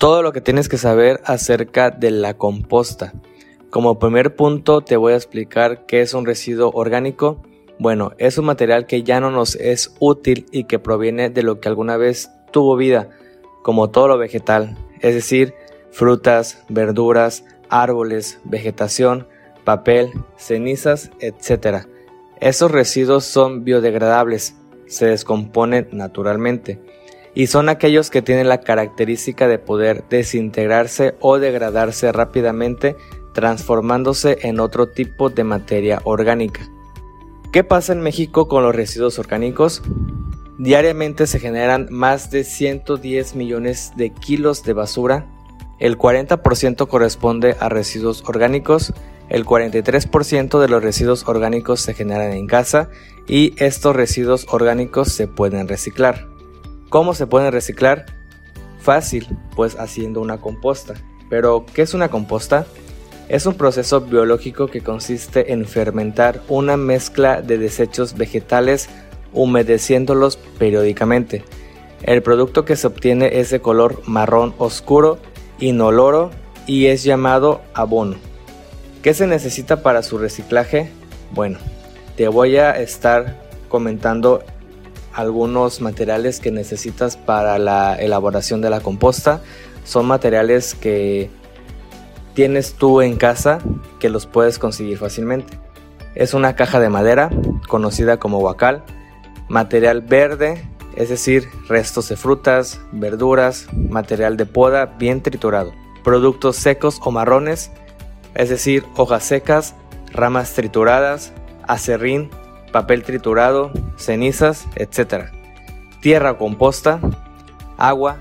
todo lo que tienes que saber acerca de la composta. Como primer punto te voy a explicar qué es un residuo orgánico. Bueno, es un material que ya no nos es útil y que proviene de lo que alguna vez tuvo vida, como todo lo vegetal, es decir, frutas, verduras, árboles, vegetación, papel, cenizas, etc. Esos residuos son biodegradables, se descomponen naturalmente y son aquellos que tienen la característica de poder desintegrarse o degradarse rápidamente transformándose en otro tipo de materia orgánica. ¿Qué pasa en México con los residuos orgánicos? Diariamente se generan más de 110 millones de kilos de basura, el 40% corresponde a residuos orgánicos, el 43% de los residuos orgánicos se generan en casa y estos residuos orgánicos se pueden reciclar. ¿Cómo se pueden reciclar? Fácil, pues haciendo una composta. Pero, ¿qué es una composta? Es un proceso biológico que consiste en fermentar una mezcla de desechos vegetales humedeciéndolos periódicamente. El producto que se obtiene es de color marrón oscuro, inoloro y es llamado abono. ¿Qué se necesita para su reciclaje? Bueno, te voy a estar comentando algunos materiales que necesitas para la elaboración de la composta. Son materiales que tienes tú en casa que los puedes conseguir fácilmente. Es una caja de madera conocida como huacal, material verde, es decir, restos de frutas, verduras, material de poda bien triturado, productos secos o marrones, es decir, hojas secas, ramas trituradas, acerrín, papel triturado, cenizas, etc. Tierra composta, agua,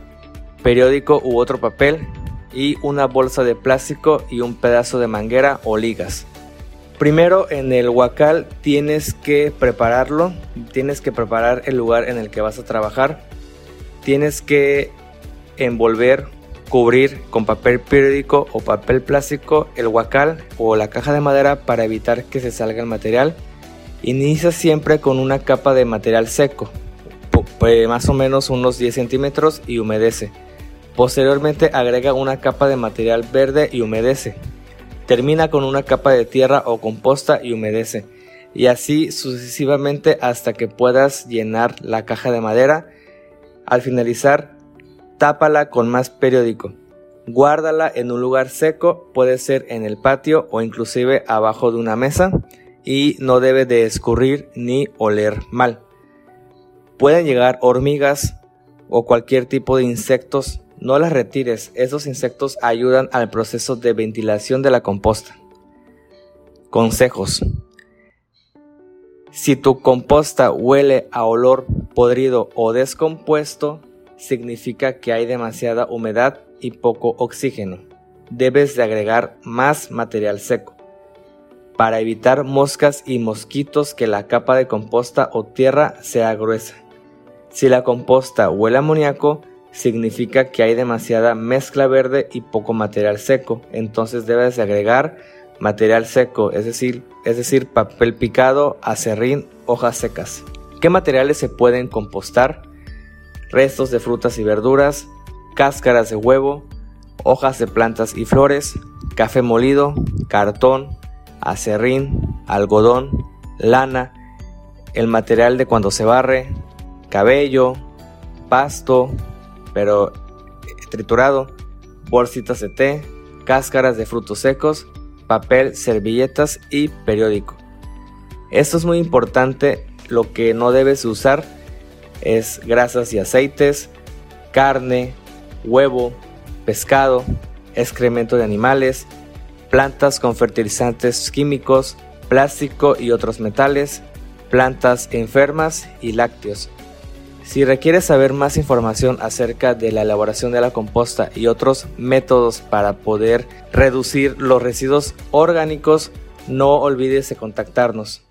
periódico u otro papel y una bolsa de plástico y un pedazo de manguera o ligas. Primero en el huacal tienes que prepararlo, tienes que preparar el lugar en el que vas a trabajar, tienes que envolver, cubrir con papel periódico o papel plástico el huacal o la caja de madera para evitar que se salga el material Inicia siempre con una capa de material seco, pues más o menos unos 10 centímetros y humedece. Posteriormente agrega una capa de material verde y humedece. Termina con una capa de tierra o composta y humedece. Y así sucesivamente hasta que puedas llenar la caja de madera. Al finalizar, tápala con más periódico. Guárdala en un lugar seco, puede ser en el patio o inclusive abajo de una mesa y no debe de escurrir ni oler mal. Pueden llegar hormigas o cualquier tipo de insectos, no las retires, esos insectos ayudan al proceso de ventilación de la composta. Consejos. Si tu composta huele a olor podrido o descompuesto, significa que hay demasiada humedad y poco oxígeno. Debes de agregar más material seco para evitar moscas y mosquitos que la capa de composta o tierra sea gruesa. Si la composta huele a amoníaco, significa que hay demasiada mezcla verde y poco material seco, entonces debes agregar material seco, es decir, es decir, papel picado, acerrín, hojas secas. ¿Qué materiales se pueden compostar? Restos de frutas y verduras, cáscaras de huevo, hojas de plantas y flores, café molido, cartón, acerrín, algodón, lana, el material de cuando se barre, cabello, pasto, pero triturado, bolsitas de té, cáscaras de frutos secos, papel, servilletas y periódico. Esto es muy importante, lo que no debes usar es grasas y aceites, carne, huevo, pescado, excremento de animales, plantas con fertilizantes químicos, plástico y otros metales, plantas enfermas y lácteos. Si requieres saber más información acerca de la elaboración de la composta y otros métodos para poder reducir los residuos orgánicos, no olvides de contactarnos.